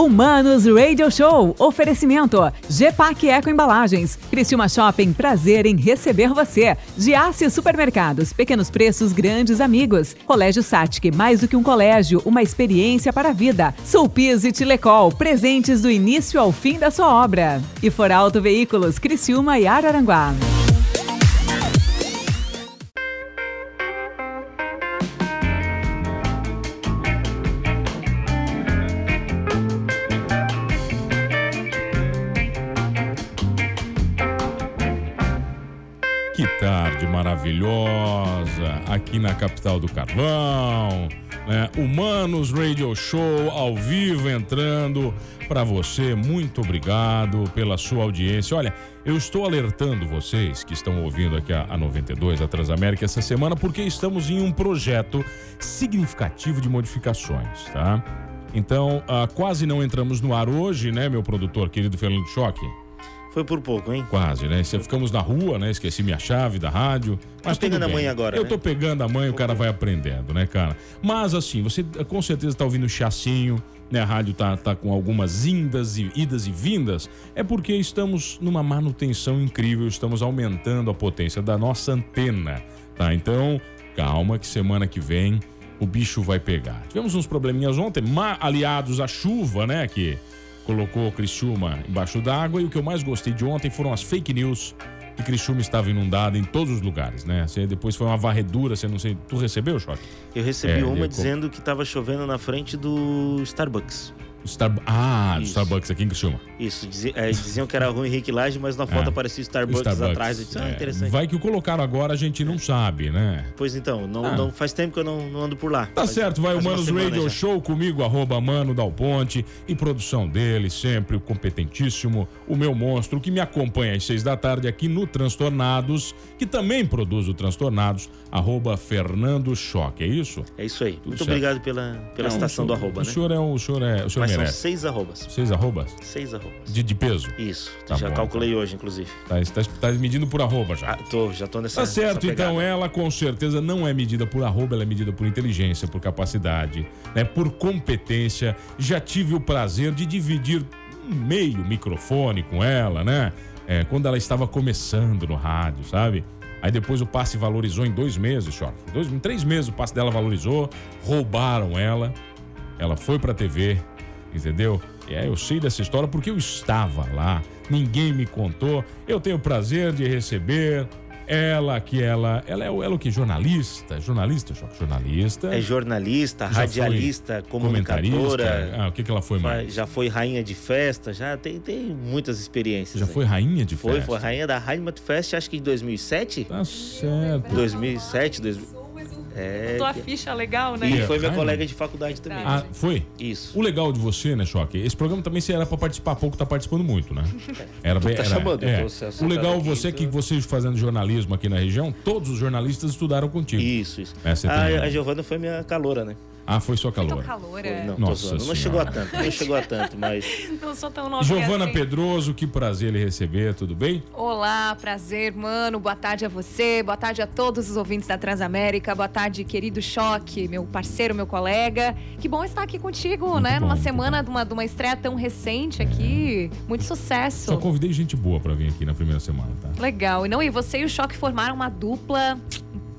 Humanos Radio Show. Oferecimento. GPAC Eco Embalagens. Criciúma Shopping. Prazer em receber você. Giasse Supermercados. Pequenos preços, grandes amigos. Colégio Satic. Mais do que um colégio, uma experiência para a vida. Sulpiz e Tilecol. Presentes do início ao fim da sua obra. E For Auto Veículos. Criciúma e Araranguá. Maravilhosa aqui na capital do carvão. Né? Humanos Radio Show ao vivo entrando para você. Muito obrigado pela sua audiência. Olha, eu estou alertando vocês que estão ouvindo aqui a, a 92, a Transamérica, essa semana, porque estamos em um projeto significativo de modificações, tá? Então, ah, quase não entramos no ar hoje, né, meu produtor querido Fernando Choque? Foi por pouco, hein? Quase, né? Você ficamos na rua, né? Esqueci minha chave da rádio. Mas Tá pegando a mãe agora, Eu né? tô pegando a mãe, o cara vai aprendendo, né, cara? Mas assim, você com certeza tá ouvindo chacinho, né? A rádio tá, tá com algumas indas e idas e vindas. É porque estamos numa manutenção incrível, estamos aumentando a potência da nossa antena, tá? Então, calma que semana que vem o bicho vai pegar. Tivemos uns probleminhas ontem, aliados à chuva, né? Que colocou o Criciúma embaixo d'água. E o que eu mais gostei de ontem foram as fake news que Criciúma estava inundada em todos os lugares, né? Você, depois foi uma varredura, você não sei. Tu recebeu, Choque? Eu recebi É, uma eu- dizendo que tava chovendo na frente do Starbucks. Star... Ah, do. Starbucks aqui em Criciúma. Isso, dizi- é, diziam que era Rui Henrique Laje, mas na foto É. aparecia o Starbucks, Starbucks, atrás. Eu disse, ah, é. interessante. Vai que o colocaram agora, a gente não sabe, né? Pois então, não, Ah. não faz tempo que eu não, não ando por lá. Tá Faz- certo, vai o Manos Radio já. Show comigo, arroba Mano Dal Ponte, e produção dele, sempre o competentíssimo, o meu monstro, que me acompanha às seis da tarde aqui no Transtornados, que também produz o Transtornados, arroba Fernando Choque, é isso? É isso aí. Muito certo. obrigado pela, pela Não, citação o do senhor- arroba, o né? Senhor é, o senhor é, o senhor Mas são merece. seis arrobas. Seis arrobas? Seis arrobas. De, de peso? Isso, Tá já bom, calculei hoje, inclusive. Tá, tá, tá medindo por arroba já. Ah, tô, já tô nessa Tá certo, nessa então ela com certeza não é medida por arroba, ela é medida por inteligência, por capacidade, né, por competência. Já tive o prazer de dividir um meio microfone com ela, né? É, quando ela estava começando no rádio, sabe? Aí depois o passe valorizou em dois meses, choque. Dois, em três meses o passe dela valorizou, roubaram ela, ela foi pra TV, entendeu? É, eu sei dessa história porque eu estava lá, ninguém me contou. Eu tenho o prazer de receber ela, que ela. Ela é, o- ela é o que? Jornalista? Jornalista? Jornalista. É jornalista, foi radialista, comunicadora. Ah, o que, que ela foi mais? Já foi rainha de festa, já tem, tem muitas experiências. Já aí. foi rainha de Foi, festa? foi rainha da Heimat Fest, acho que em 2007? Tá certo. 2007, 2000. É. Tua ficha legal, né? E foi minha colega de faculdade também. Ah, foi? Isso. O legal de você, né, Choque? Esse programa também você era pra participar pouco, tá participando muito, né? Era bem. tá era- chamando, é. O legal aqui, você é que tô- você fazendo jornalismo aqui na região, todos os jornalistas estudaram contigo. Isso, isso. É, a, razão. a Giovana foi minha caloura, né? Ah, foi sua Tô calor. calor, Foi, é. não, Nossa. Não chegou a tanto, não chegou a tanto, mas. Não sou tão nova Giovana assim. Pedroso, que prazer lhe receber, tudo bem? Olá, prazer, mano. Boa tarde a você, boa tarde a todos os ouvintes da Transamérica, boa tarde, querido Choque, meu parceiro, meu colega. Que bom estar aqui contigo, Muito né? bom, Numa semana de uma, de uma estreia tão recente aqui. Muito sucesso. Só convidei gente boa pra vir aqui na primeira semana, tá? Legal. E não, e você e o Choque formaram uma dupla.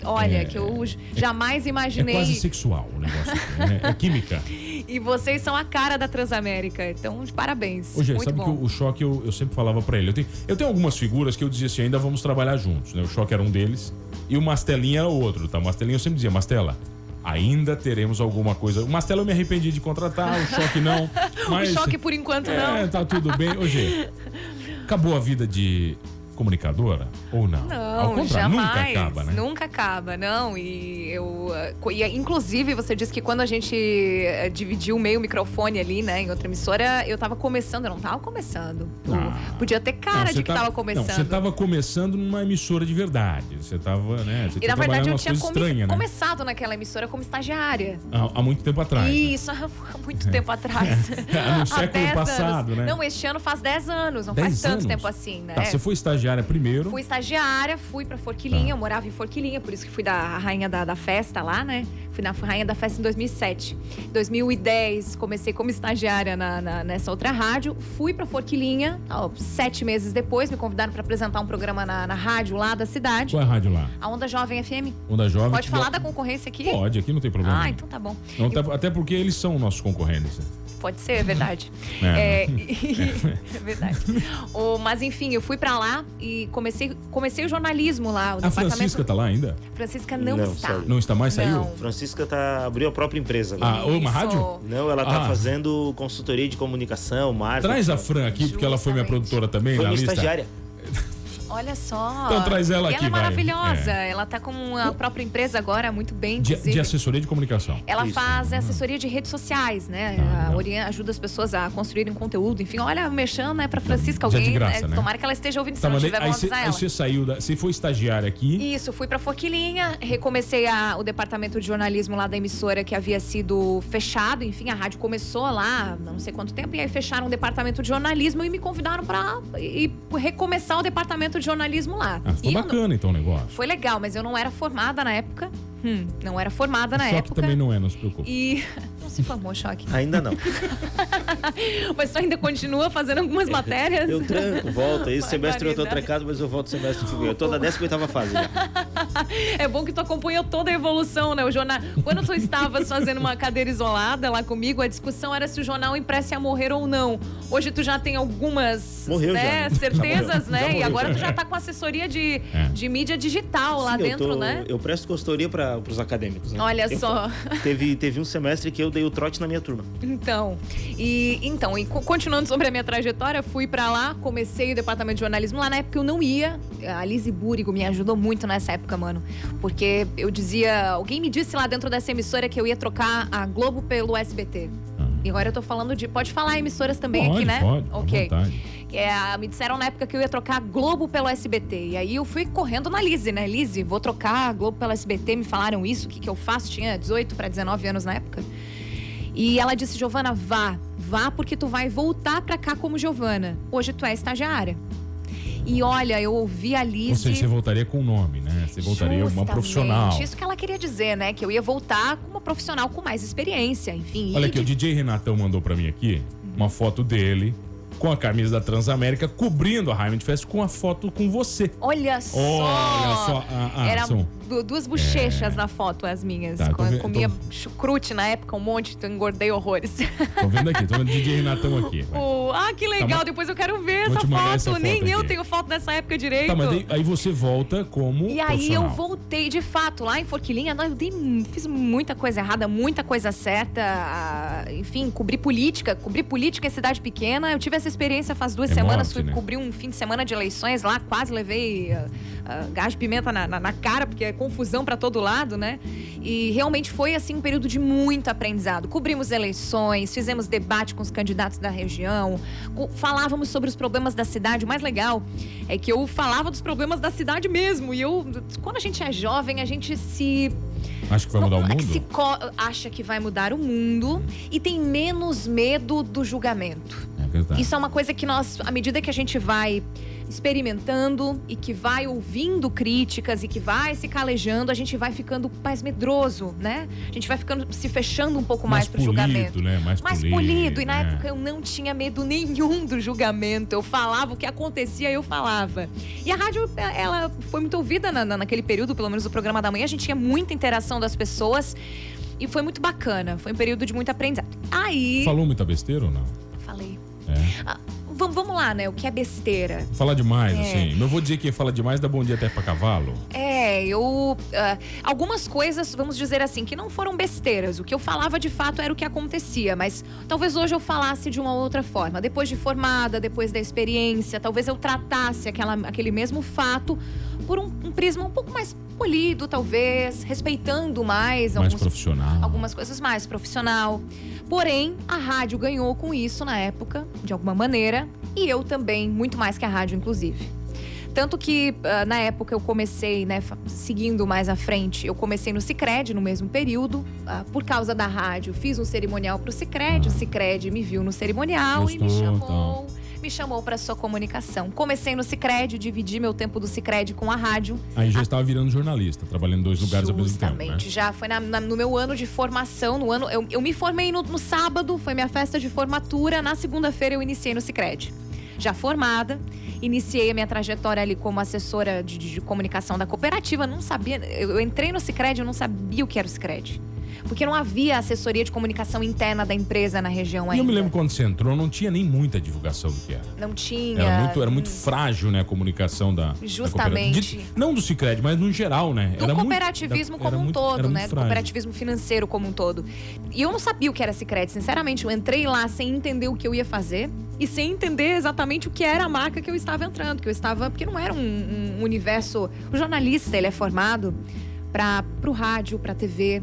Olha, É. que eu jamais É imaginei. quase sexual o negócio né? É química. E vocês são a cara da Transamérica. Então, parabéns. Ô, Gê, Muito sabe bom. que o, o Choque eu, eu sempre falava pra ele. Eu tenho, eu tenho algumas figuras que eu dizia assim, ainda vamos trabalhar juntos, né? O Choque era um deles e o Mastelinha era outro, tá? O Mastelinha eu sempre dizia, Mastela, ainda teremos alguma coisa. O Mastela eu me arrependi de contratar, o Choque não. Mas, O Choque, por enquanto, É, não. tá tudo bem. Ô, Gê, acabou a vida de comunicadora ou não? Não, jamais. nunca acaba, né? Nunca acaba, não. E eu. eh, E, inclusive, você disse que quando a gente eh, dividiu meio microfone ali, né, em outra emissora, eu tava começando, eu não tava começando. Ah. Podia ter cara Não, de que tava Não, começando. você tava começando numa emissora de verdade. Você tava, né? Você E na verdade eu tinha come- né? começado naquela emissora como estagiária. Há, há muito tempo atrás. né? Isso, há muito tempo atrás. No século 10 passado, anos. né? Não, este ano faz 10 anos, não 10 faz tanto anos? tempo assim, né? Tá, você foi estagiária primeiro. Fui estagiária, fui pra Forquilinha, Tá. eu morava em Forquilinha, por isso que fui da rainha da, da festa lá, né? Fui na Rainha da Festa em 2007. 2010, comecei como estagiária na, na- nessa outra rádio. Fui pra Forquilinha, ó, sete meses depois, me convidaram para apresentar um programa na, na rádio lá da cidade. Qual é a rádio lá? A Onda Jovem FM. Onda Jovem. Pode falar da concorrência aqui? Pode, aqui não tem problema. Ah, então tá bom. Não, até- até porque eles são nossos concorrentes. né? Pode ser, é verdade. É. É, e- é verdade. O- mas enfim, eu fui pra lá e comecei, comecei o jornalismo lá. O A Francisca tá lá ainda? Francisca não, Não, está. saiu. Não está mais? Saiu? Não. Francisca tá, abriu a própria empresa. Ah, agora. ô, uma rádio? Não, ela tá Ah. fazendo consultoria de comunicação, marketing. Traz a Fran aqui, porque ela foi minha Justamente. produtora também Foi na minha lista. estagiária. Olha só. Então traz ela E aqui, ela é vai. maravilhosa. É. Ela tá com a própria empresa agora, muito bem, De, de assessoria de comunicação. Ela Isso. faz assessoria de redes sociais, né? Ah, A legal. orien- ajuda as pessoas a construírem conteúdo. Enfim, olha, mexendo, né, pra Francisca, Já de alguém. graça, né? Tomara que ela esteja ouvindo. Se Tá, não mas estiver, aí, avisar aí ela. você saiu da. Você foi estagiária aqui. Isso, fui pra Forquilinha, recomecei a- o departamento de jornalismo lá da emissora que havia sido fechado. Enfim, a rádio começou lá, não sei quanto tempo, e aí fecharam o departamento de jornalismo e me convidaram pra ir recomeçar o departamento de jornalismo lá. Ah, ficou E bacana então o negócio. Foi legal, mas eu não era formada na época. Hum, não era formada na Só que época. também não é, não se preocupe. E. Não se formou, choque. Ainda não. Mas tu ainda continua fazendo algumas matérias. Eu tranco, volto. Esse semestre eu tô trancado, mas eu volto semestre que vem. Eu tô na 18ª fase já. É bom que tu acompanhou toda a evolução, né? O jornal. Quando tu estavas fazendo uma cadeira isolada lá comigo, a discussão era se o jornal impresso ia morrer ou não. Hoje tu já tem algumas Morreu né, já. certezas, Já né? morreu. E agora tu já tá com assessoria de, É. de mídia digital lá Sim, eu dentro, tô- né? Eu presto consultoria para os acadêmicos. Né? Olha Eu- só. Teve, teve um semestre que eu dei o trote na minha turma. Então, e então, e co- continuando sobre a minha trajetória, fui pra lá, comecei o departamento de jornalismo lá na época eu não ia. A Lizzie Búrigo me ajudou muito nessa época, mano, porque eu dizia, alguém me disse lá dentro dessa emissora que eu ia trocar a Globo pelo SBT. Ah. E agora eu tô falando de, pode falar emissoras também pode, aqui, né? Pode, OK. É, me disseram na época que eu ia trocar a Globo pelo SBT. E aí eu fui correndo na Lizzie, né? Lizzie, vou trocar a Globo pelo SBT. Me falaram isso, o que, que eu faço? Tinha 18 para 19 anos na época. E ela disse, Giovana, vá. Vá porque tu vai voltar pra cá como Giovana. Hoje tu é estagiária. E olha, eu ouvi a Ou seja, você voltaria com o nome, né? Você voltaria uma Justamente. profissional. Isso que ela queria dizer, né? Que eu ia voltar com uma profissional com mais experiência, enfim. Olha aqui, o de- DJ Renatão mandou pra mim aqui uma foto dele com a camisa da Transamérica cobrindo a Highland Fest com a foto com você. Olha só! Olha só. Ah, ah, Era são- duas bochechas na foto, as minhas. Tá, comia tô- chucrute na época, um monte, então engordei horrores. Tô vendo aqui, tô vendo o DJ Renatão aqui. Oh, ah, que legal, ma- depois eu quero ver essa foto. essa foto Nem eu aqui. tenho foto dessa época direito. Tá, mas daí- aí você volta como E aí eu voltei, de fato, lá em Forquilinha, eu dei, fiz muita coisa errada, muita coisa certa. ah, Enfim, cobri política, cobri política em cidade pequena. Eu tive essa experiência faz duas É semanas, morte, fui né? cobrir um fim de semana de eleições lá, quase levei ah, ah, gás de pimenta na, na- na cara, porque é confusão pra todo lado, né? E realmente foi, assim, um período de muito aprendizado. Cobrimos eleições, fizemos debate com os candidatos da região, falávamos sobre os problemas da cidade. O mais legal é que eu falava dos problemas da cidade mesmo. E eu, quando a gente é jovem, a gente se. Acho que vai mudar não, o é que mundo. acha que vai mudar o mundo e tem menos medo do julgamento. É verdade. Isso é uma coisa que nós, à medida que a gente vai experimentando e que vai ouvindo críticas e que vai se calejando, a gente vai ficando mais medroso, né? A gente vai ficando se fechando um pouco mais, mais pro polido, julgamento. né? Mais, Mais polido. polido. E na né? época eu não tinha medo nenhum do julgamento. Eu falava o que acontecia, eu falava. E a rádio, ela foi muito ouvida na- na- naquele período, pelo menos o programa da manhã. A gente tinha muita interação das pessoas. E foi muito bacana. Foi um período de muito aprendizado. Aí. Falou muita besteira ou não? É. Ah, vamos, vamos lá, né? O que é besteira? Fala demais, É. assim. Não vou dizer que fala demais dá bom dia até pra cavalo. É, eu. ah, algumas coisas, vamos dizer assim, que não foram besteiras. O que eu falava de fato era o que acontecia, mas talvez hoje eu falasse de uma outra forma. Depois de formada, depois da experiência, talvez eu tratasse aquela, aquele mesmo fato por um, um prisma um pouco mais polido, talvez, respeitando mais, Mais alguns profissional. algumas coisas mais profissional. Porém, a rádio ganhou com isso na época, de alguma maneira, e eu também, muito mais que a rádio, inclusive. Tanto que ah, na época eu comecei, né, seguindo mais à frente, eu comecei no Cicred no mesmo período, ah, por causa da rádio, fiz um cerimonial pro Cicred, o Cicred me viu no cerimonial e me Gostou, chamou. Me chamou para sua comunicação. Comecei no Cicred, dividi meu tempo do Cicred com a rádio. Aí já estava virando jornalista, trabalhando em dois lugares ao mesmo tempo. Justamente, Né? já foi na- na- no meu ano de formação, no ano eu, eu me formei no, no sábado, foi minha festa de formatura. Na segunda-feira eu iniciei no Cicred. Já formada, iniciei a minha trajetória ali como assessora de, de- de comunicação da cooperativa. Não sabia, eu, eu entrei no Cicred, eu não sabia o que era o Cicred. Porque não havia assessoria de comunicação interna da empresa na região E ainda. eu me lembro quando você entrou, não tinha nem muita divulgação do que era. Não tinha. Era muito, era muito frágil, né, a comunicação da. da Justamente. cooperativa. De- não do Cicred, mas no geral, né? do Era muito- cooperativismo era como um muito- todo, né? muito Do cooperativismo financeiro como um todo. E eu não sabia o que era Sicredi, sinceramente. Eu entrei lá sem entender o que eu ia fazer e sem entender exatamente o que era a marca que eu estava entrando, que eu estava, porque não era um, um universo. O jornalista ele é formado para o rádio, para TV.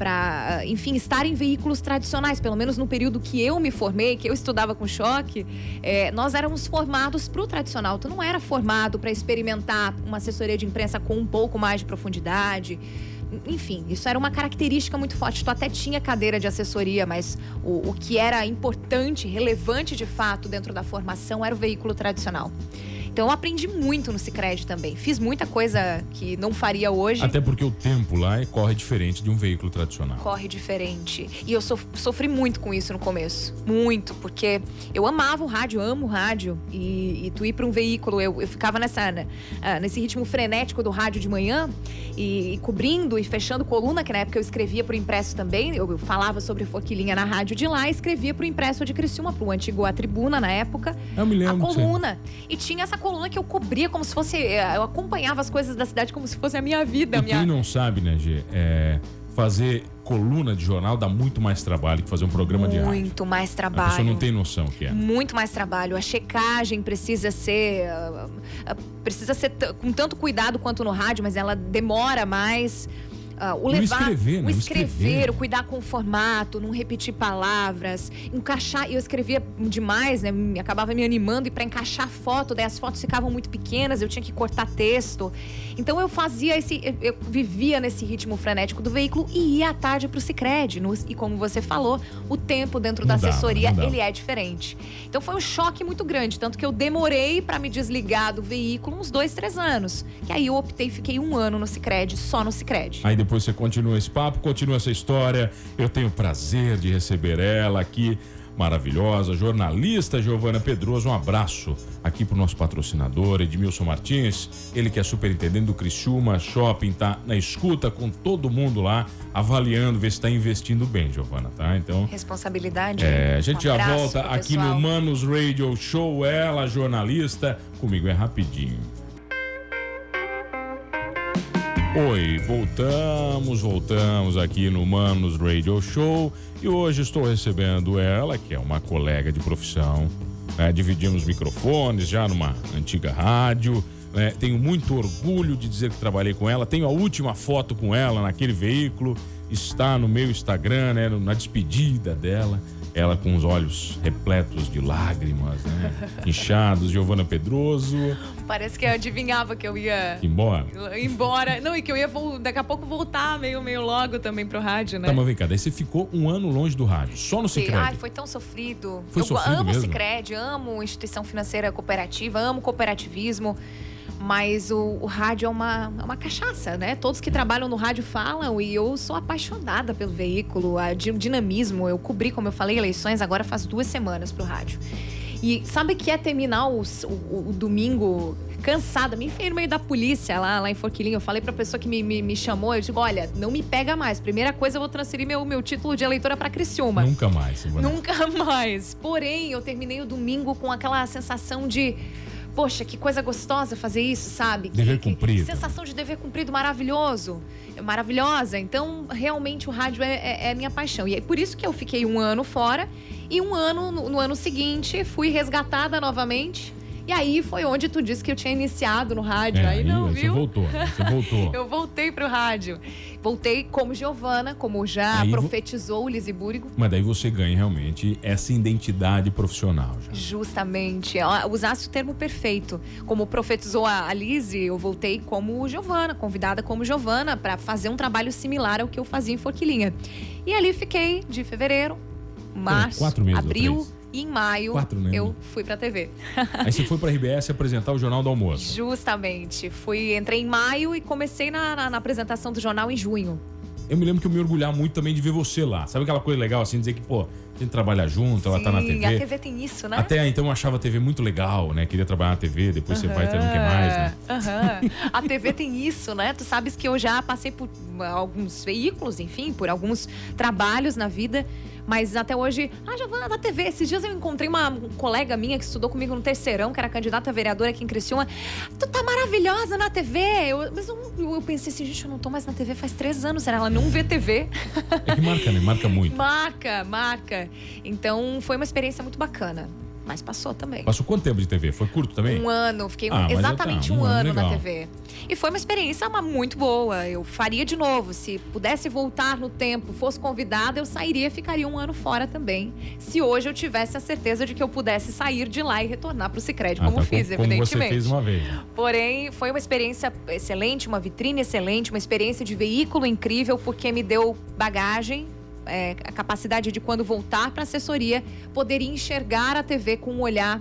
Para, enfim, estar em veículos tradicionais, pelo menos no período que eu me formei, que eu estudava com choque, é, nós éramos formados para o tradicional. Tu não era formado para experimentar uma assessoria de imprensa com um pouco mais de profundidade. Enfim, isso era uma característica muito forte. Tu até tinha cadeira de assessoria, mas o, o que era importante, relevante de fato dentro da formação era o veículo tradicional. Então eu aprendi muito no Cicred também. Fiz muita coisa que não faria hoje. Até porque o tempo lá é- corre diferente de um veículo tradicional. corre diferente. E eu sof- sofri muito com isso no começo. Muito, porque eu amava o rádio, amo o rádio. E, e tu ir para um veículo, eu, eu ficava nessa, né, ah, nesse ritmo frenético do rádio de manhã, e, e cobrindo e fechando coluna, que na época eu escrevia para o impresso também. Eu, eu falava sobre Forquilinha na rádio de lá e escrevia para o impresso de Criciúma, para o antigo A Tribuna na época Eu me a lembro. você- coluna. E tinha essa coluna que eu cobria como se fosse. eh, Eu acompanhava as coisas da cidade como se fosse a minha vida. A E minha... quem não sabe, né, Gê? É, fazer coluna de jornal dá muito mais trabalho que fazer um programa de rádio. Muito mais A trabalho. pessoa não tem noção o que é. Muito mais trabalho. A checagem precisa ser. ah, ah, precisa ser com tanto cuidado quanto no rádio, mas ela demora mais. Ah, o E o levar, escrever, né? o O escrever, o cuidar com o formato, não repetir palavras, encaixar. E eu escrevia demais, né? Me- Acabava me animando e para encaixar foto, daí as fotos ficavam muito pequenas, eu tinha que cortar texto. Então eu fazia esse, eu- vivia nesse ritmo frenético do veículo e ia à tarde pro Sicredi. No- E como você falou, o tempo dentro da Não dava, assessoria não dava. ele é diferente. Então foi um choque muito grande, tanto que eu demorei para me desligar do veículo uns dois, três anos. Que aí eu optei e fiquei um ano no Sicredi, só no Sicredi. Aí depois você continua esse papo, continua essa história. Eu tenho o prazer de receber ela aqui, maravilhosa, jornalista Giovana Pedroso. Um abraço aqui pro nosso patrocinador, Edmilson Martins. Ele que é superintendente do Criciúma Shopping, tá na escuta com todo mundo lá, avaliando, ver se tá investindo bem, Giovana, tá? Então, Responsabilidade. é, a gente Um já volta aqui pessoal. no Manos Radio Show. Ela, jornalista, comigo é rapidinho. Oi, voltamos, voltamos aqui no Manos Radio Show e hoje estou recebendo ela, que é uma colega de profissão. né? Dividimos microfones já numa antiga rádio. né? Tenho muito orgulho de dizer que trabalhei com ela. Tenho a última foto com ela naquele veículo. Está no meu Instagram, né? na despedida dela. Ela com os olhos repletos de lágrimas, né? Inchados, Giovana Pedroso. Parece que eu adivinhava que eu ia Embora. embora. Não, e que eu ia daqui a pouco voltar meio, meio logo também pro rádio, né? Tá, mas vem cá, daí você ficou um ano longe do rádio, só no. Cicred. Ai, foi tão sofrido. Foi eu sofrido amo mesmo? o Cicred, amo instituição financeira cooperativa, amo cooperativismo. Mas o, o rádio é uma, é uma cachaça, né? Todos que trabalham no rádio falam e eu sou apaixonada pelo veículo, a o dinamismo. Eu cobri, como eu falei, eleições agora faz duas semanas pro rádio. E sabe que é terminar o, o- o domingo cansada, me enfiei no meio da polícia lá, lá em Forquilinha. Eu falei pra pessoa que me, me, me chamou, eu digo, olha, não me pega mais. Primeira coisa, eu vou transferir meu, meu título de eleitora pra Criciúma. Nunca mais. Nunca mais. Porém, eu terminei o domingo com aquela sensação de. Poxa, que coisa gostosa fazer isso, sabe? Que- Dever que- cumprido. sensação de dever cumprido maravilhoso. Maravilhosa. Então, realmente, o rádio é, é, é minha paixão. E é por isso que eu fiquei um ano fora. E um ano, no, no ano seguinte, fui resgatada novamente. E aí foi onde tu disse que eu tinha iniciado no rádio. É, aí não, você viu? voltou, né? você voltou. Eu voltei pro rádio. Voltei como Giovana, como já Aí vo- profetizou o Lisibúrigo. Mas daí você ganha realmente essa identidade profissional já. Justamente. Usasse o termo perfeito. Como profetizou a a Lise, eu voltei como Giovana, convidada como Giovana, para fazer um trabalho similar ao que eu fazia em Forquilinha. E ali fiquei de fevereiro, março, ou abril. E em maio Quatro, né? eu fui pra TV. Aí você foi pra RBS apresentar o Jornal do Almoço. Justamente. Fui, entrei em maio e comecei na, na- na apresentação do jornal em junho. Eu me lembro que eu me orgulhar muito também de ver você lá. Sabe aquela coisa legal assim, dizer que, pô, a gente trabalha junto, ela tá na Sim, TV. a TV tem isso, né? Até então eu achava a TV muito legal, né? Queria trabalhar na TV, depois você vai, você não quer mais, né? Aham. A TV tem isso, né? Tu sabes que eu já passei por alguns veículos, enfim, por alguns trabalhos na vida. Mas até hoje, ah, Giovana, da TV. Esses dias eu encontrei uma colega minha que estudou comigo no terceirão, que era candidata a vereadora aqui em Criciúma. Tu tá maravilhosa na TV. Eu, mas eu, eu pensei assim, gente, eu não tô mais na TV faz três anos. Será ela não vê TV? É que marca, né? Marca muito. Marca, marca. Então foi uma experiência muito bacana. Mas passou também. Passou quanto tempo de TV? Foi curto também? Um ano, fiquei um- Ah, mas exatamente tá, um, um ano ano na. TV. E foi uma experiência muito boa. Eu faria de novo. Se pudesse voltar no tempo, fosse convidada, eu sairia e ficaria um ano fora também. Se hoje eu tivesse a certeza de que eu pudesse sair de lá e retornar para o Cicred, Ah, como tá, fiz, como, como você evidentemente. fez uma vez. Porém, foi uma experiência excelente, uma vitrine excelente, uma experiência de veículo incrível, porque me deu bagagem, é, a capacidade de, quando voltar para a assessoria, poder enxergar a TV com um olhar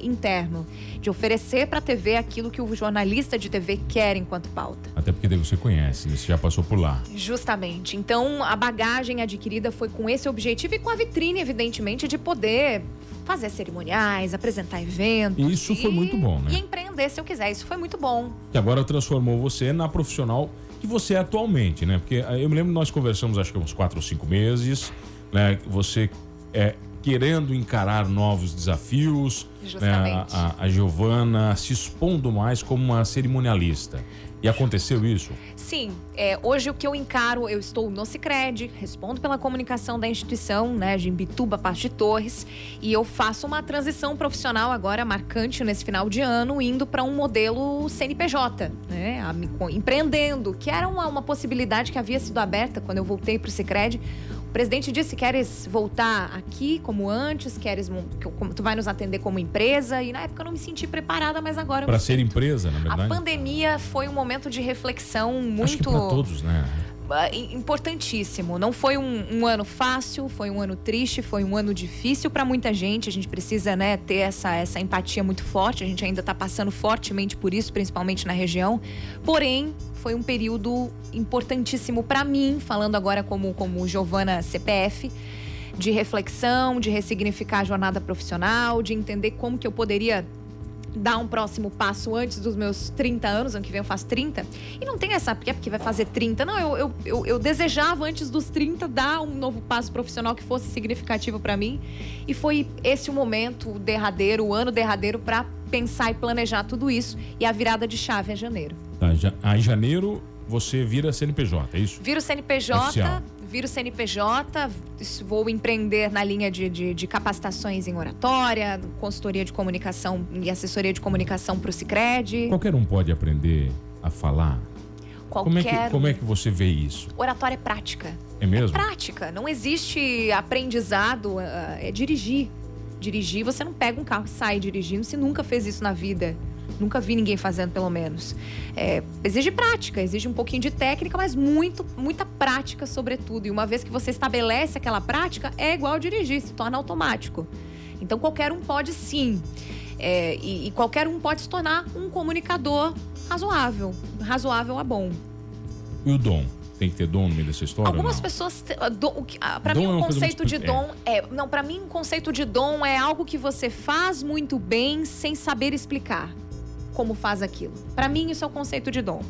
interno, de oferecer para a TV aquilo que o jornalista de TV quer enquanto pauta. Até porque daí você conhece, você já passou por lá. Justamente. Então, a bagagem adquirida foi com esse objetivo e com a vitrine, evidentemente, de poder fazer cerimoniais, apresentar eventos. E isso foi muito bom, né? E empreender se eu quiser. Isso foi muito bom. Que agora transformou você na profissional que você é atualmente, né? Porque eh, eu me lembro que nós conversamos acho que uns quatro ou cinco meses, né? Você é querendo encarar novos desafios, né? A, a Giovana se expondo mais como uma cerimonialista. E aconteceu isso? Sim, é, hoje o que eu encaro, eu estou no Cicred, respondo pela comunicação da instituição, né, de Imbituba, Passo de Torres, e eu faço uma transição profissional agora marcante nesse final de ano, indo para um modelo CNPJ, né, a- empreendendo, que era uma, uma possibilidade que havia sido aberta quando eu voltei para o Cicred. O presidente disse: queres voltar aqui como antes, queres tu vai nos atender como empresa, e na época eu não me senti preparada, mas agora Para ser empresa, na a verdade? pandemia foi um momento de reflexão muito Acho todos, né? ah, im- importantíssimo. Não foi um, um ano fácil, foi um ano triste, foi um ano difícil para muita gente. A gente precisa né, ter essa, essa empatia muito forte. A gente ainda está passando fortemente por isso, principalmente na região. Porém, foi um período importantíssimo para mim, falando agora como, como Giovana CPF. De reflexão, de ressignificar a jornada profissional, de entender como que eu poderia dar um próximo passo antes dos meus 30 anos, ano que vem eu faço 30. E não tem essa, porque é porque vai fazer 30. Não, eu, eu, eu, eu desejava antes dos 30 dar um novo passo profissional que fosse significativo para mim. E foi esse o momento o derradeiro, o ano derradeiro para pensar e planejar tudo isso. E a virada de chave é janeiro. Tá, já, aí em janeiro você vira CNPJ, é isso? Viro CNPJ, Oficial. Viro CNPJ, vou empreender na linha de, de, de capacitações em oratória, consultoria de comunicação e assessoria de comunicação para o Cicred. Qualquer um pode aprender a falar. Qualquer Como é, que, como é que você vê isso? oratória é prática. É mesmo? Prática. Não existe aprendizado, ah, é dirigir. Dirigir, você não pega um carro e sai dirigindo se nunca fez isso na vida. Nunca vi ninguém fazendo, pelo menos. É, exige prática, exige um pouquinho de técnica, mas muito, muita prática, sobretudo. E uma vez que você estabelece aquela prática, é igual dirigir, se torna automático. Então qualquer um pode sim. É, e, e qualquer um pode se tornar um comunicador razoável. Razoável a bom. E o dom? Tem que ter dom no meio dessa história? Algumas pessoas. ah, o ah, Dom mim, é um coisa conceito de dom é. Não, pra mim, um conceito de dom é algo que você faz muito bem sem saber explicar como faz aquilo. Pra mim, isso é o conceito de dom.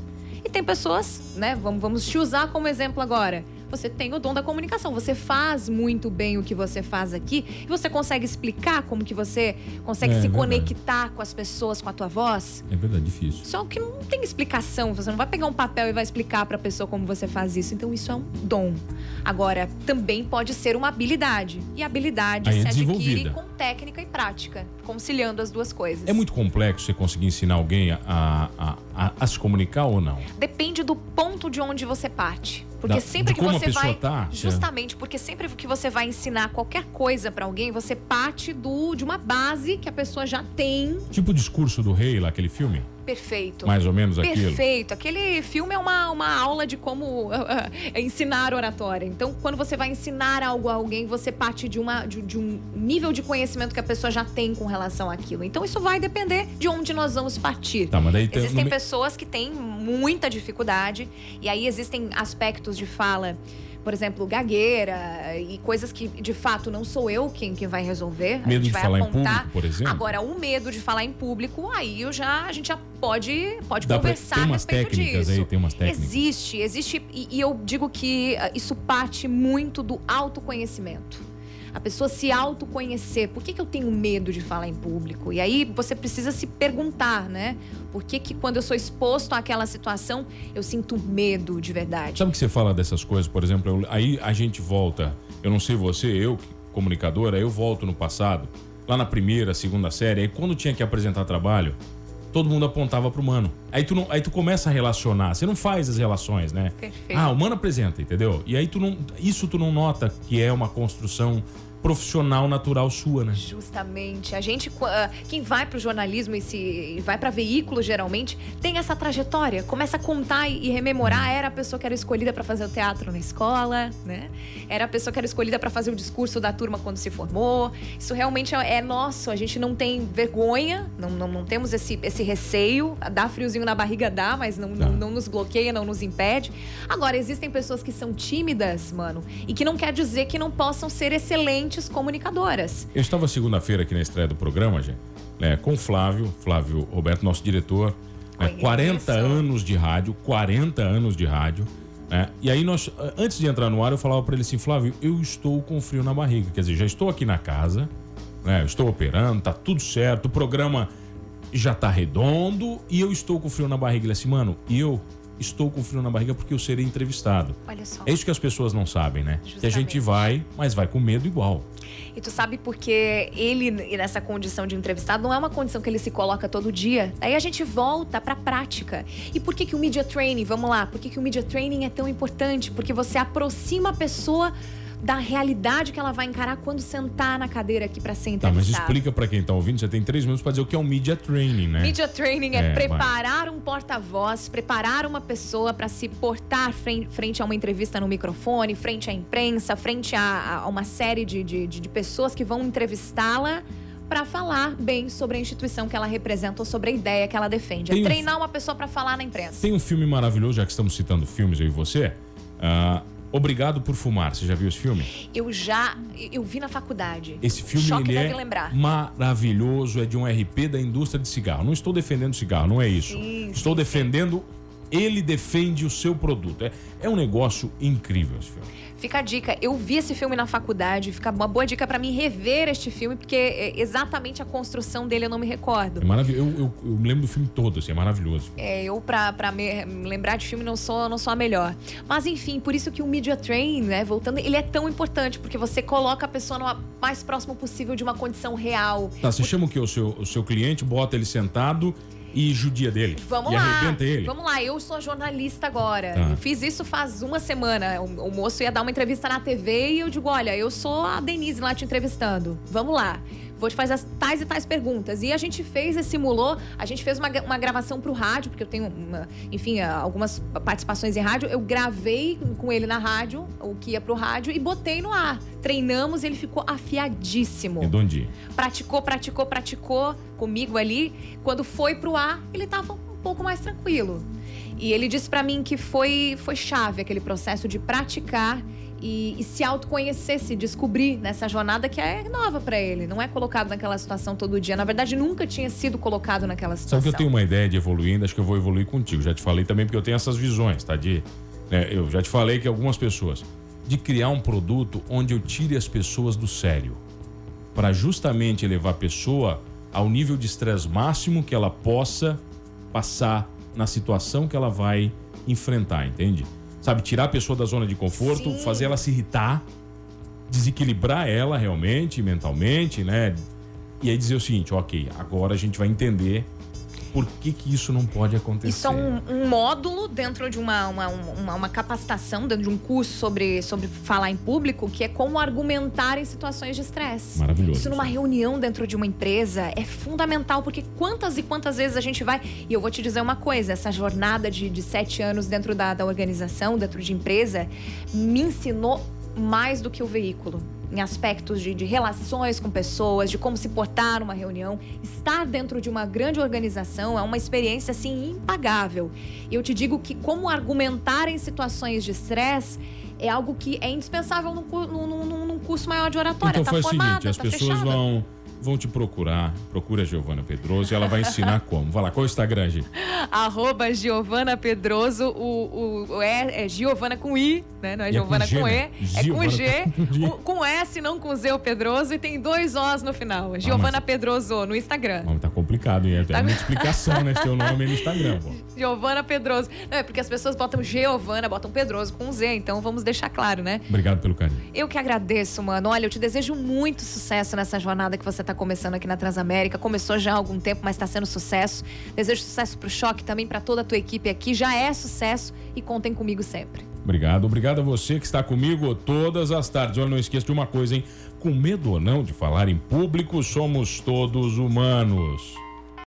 E tem pessoas, né? Vamos, vamos te usar como exemplo agora. Você tem o dom da comunicação. Você faz muito bem o que você faz aqui e você consegue explicar como que você consegue É, se verdade. conectar com as pessoas, com a tua voz. É verdade, difícil. Só que não tem explicação. Você não vai pegar um papel e vai explicar pra pessoa como você faz isso. Então isso é um dom. Agora, também pode ser uma habilidade. E a habilidade Aí é se adquire desenvolvida. com técnica e prática, conciliando as duas coisas. É muito complexo você conseguir ensinar alguém a, a, a, a se comunicar ou não? Depende do ponto de onde você parte. Porque Da- sempre que você vai. tá, Justamente, porque sempre que você vai ensinar qualquer coisa pra alguém, você parte do, de uma base que a pessoa já tem Tipo o discurso do rei lá, aquele filme? Perfeito. Mais ou menos aquilo. Perfeito. Aquele filme é uma, uma aula de como uh, uh, ensinar oratória. Então, quando você vai ensinar algo a alguém, você parte de, uma, de, de, um nível de conhecimento que a pessoa já tem com relação àquilo. Então, isso vai depender de onde nós vamos partir. Tá, mas daí tem- Existem me- pessoas que têm muita dificuldade, e aí existem aspectos de fala. Por exemplo, gagueira e coisas que de fato não sou eu quem, quem vai resolver. a Medo de vai falar em apontar. público, por exemplo? Agora, o medo de falar em público, aí eu já, a gente já pode, pode Dá pra- conversar tem a umas respeito técnicas disso. aí, tem umas técnicas. Existe, existe. E, e eu digo que ah, isso parte muito do autoconhecimento. A pessoa se autoconhecer. Por que, que eu tenho medo de falar em público? E aí você precisa se perguntar, né? Por que, que quando eu sou exposto àquela situação, eu sinto medo de verdade? Sabe que você fala dessas coisas, por exemplo, aí a gente volta, eu não sei você, eu, comunicadora, eu volto no passado, lá na primeira, segunda série, aí quando tinha que apresentar trabalho, todo mundo apontava pro mano. Aí tu, não, aí tu começa a relacionar, você não faz as relações, né? Perfeito. Ah, o mano apresenta, entendeu? E aí tu não, isso tu não nota que é uma construção profissional natural sua, né? Justamente. A gente, ah, quem vai para o jornalismo e se vai para veículo, geralmente, tem essa trajetória. Começa a contar e, rememorar. Era a pessoa que era escolhida para fazer o teatro na escola, né? Era a pessoa que era escolhida para fazer o discurso da turma quando se formou. Isso realmente é, é nosso. A gente não tem vergonha, não, não, não temos esse, esse receio. Dá friozinho na barriga, dá, mas não, não, não nos bloqueia, não nos impede. Agora, existem pessoas que são tímidas, mano, e que não quer dizer que não possam ser excelentes comunicadoras. Eu estava segunda-feira aqui na estreia do programa, gente, né, com o Flávio, Flávio Roberto, nosso diretor, né, Conheço. 40 anos de rádio, 40 anos de rádio. né, e aí nós, antes de entrar no ar, eu falava para ele assim, Flávio, eu estou com frio na barriga, quer dizer, já estou aqui na casa, né, eu estou operando, tá tudo certo, o programa já tá redondo e eu estou com frio na barriga. Ele assim, mano, eu estou com frio na barriga porque eu serei entrevistado. Olha só. É isso que as pessoas não sabem, né? Que a gente Justamente. vai, mas vai com medo igual. E tu sabe porque ele, nessa condição de entrevistado, não é uma condição que ele se coloca todo dia. Aí a gente volta pra prática. E por que, que o media training, vamos lá, por que, que o media training é tão importante? Porque você aproxima a pessoa da realidade que ela vai encarar quando sentar na cadeira aqui pra ser Tá, mas entrevistada. explica pra quem tá ouvindo, você tem três minutos pra dizer o que é um media training, né? Media training é, É, vai. preparar um porta-voz, preparar uma pessoa para se portar frente, a uma entrevista no microfone, frente à imprensa, frente a, a uma série de, de, de- pessoas que vão entrevistá-la para falar bem sobre a instituição que ela representa ou sobre a ideia que ela defende. Tem é um- treinar uma pessoa para falar na imprensa. Tem um filme maravilhoso, já que estamos citando filmes, eu e você. ah, Obrigado por Fumar. Você já viu esse filme? Eu já eu vi na faculdade. Esse filme Choque ele é lembrar. maravilhoso, é de um RP da indústria de cigarro. Não estou defendendo cigarro, não é isso. Sim, estou sim, defendendo. Ele defende o seu produto. É, é um negócio incrível esse filme. Fica a dica, eu vi esse filme na faculdade, fica uma boa dica para mim rever este filme, porque é, exatamente a construção dele eu não me recordo. É maravilhoso. Eu, eu- eu me lembro do filme todo, assim, é maravilhoso. É, eu, pra, pra me me lembrar de filme, não sou, não sou a melhor. Mas, enfim, por isso que o Media Train, né, voltando, ele é tão importante, porque você coloca a pessoa no mais próximo possível de uma condição real. Tá, você chama o que? O seu, o seu cliente, bota ele sentado e judia dele. Vamos e lá. ele. Vamos lá, eu sou jornalista agora. Eu fiz isso faz uma semana. O, o moço ia dar uma entrevista na TV e eu digo: olha, eu sou a Denise lá te entrevistando. Vamos lá. Vou te fazer as tais e tais perguntas. E a gente fez e simulou. A gente fez uma, uma gravação pro rádio, porque eu tenho, uma- enfim, algumas participações em rádio. Eu gravei com ele na rádio, o que ia pro rádio, e botei no ar. Treinamos e ele ficou afiadíssimo Redondinho. praticou, praticou, praticou comigo ali. Quando foi pro ar, ele tava um pouco mais tranquilo. E ele disse pra mim que foi, foi chave aquele processo de praticar e, e se autoconhecer, se descobrir nessa jornada que é nova pra ele. Não é colocado naquela situação todo dia. Na verdade, nunca tinha sido colocado naquela situação. Sabe que eu tenho uma ideia de evoluir ainda, acho que eu vou evoluir contigo. Já te falei também, porque eu tenho essas visões, tá? De, né, eu já te falei que algumas pessoas. De criar um produto onde eu tire as pessoas do sério. Para justamente elevar a pessoa ao nível de estresse máximo que ela possa passar na situação que ela vai enfrentar, entende? Sabe, tirar a pessoa da zona de conforto, Sim. fazer ela se irritar, desequilibrar ela realmente, mentalmente, né? E aí dizer o seguinte, ok, agora a gente vai entender Por que, que isso não pode acontecer? Isso é um, um módulo dentro de uma, uma, uma, uma, capacitação, dentro de um curso sobre, sobre falar em público, que é como argumentar em situações de estresse. Maravilhoso. Isso numa reunião dentro de uma empresa é fundamental, porque quantas e quantas vezes a gente vai. E eu vou te dizer uma coisa: essa jornada de, de sete anos dentro da, da organização, dentro de empresa, me ensinou mais do que o veículo em aspectos de, de, relações com pessoas, de como se portar numa reunião. Estar dentro de uma grande organização é uma experiência assim impagável. E eu te digo que como argumentar em situações de estresse é algo que é indispensável num, num, num curso maior de oratória. Então tá formada, o seguinte, as tá pessoas fechada. vão vão te procurar. Procura a Giovana Pedroso e ela vai ensinar como. Vai lá, qual é o Instagram, gente? Arroba Giovana Pedroso, o, o, o é, é Giovana com I, né? Não é E é Giovana com G, com, E, né? é com Giovana G, com G. o- com S, não com Z o Pedroso, e tem dois Os no final. Giovana mas- Pedroso no Instagram. Mas tá complicado, hein? É muita explicação, né? Teu nome no Instagram, pô. Giovana Pedroso. Não, é porque as pessoas botam Giovana, botam Pedroso com Z, então vamos deixar claro, né? Obrigado pelo carinho. Eu que agradeço, mano. Olha, eu te desejo muito sucesso nessa jornada que você está começando aqui na Transamérica. Começou já há algum tempo, mas está sendo sucesso. Desejo sucesso pro Choque também, para toda a tua equipe aqui. Já é sucesso e contem comigo sempre. Obrigado, obrigado a você que está comigo todas as tardes. Olha, não esqueça de uma coisa, hein? Com medo ou não de falar em público, somos todos humanos.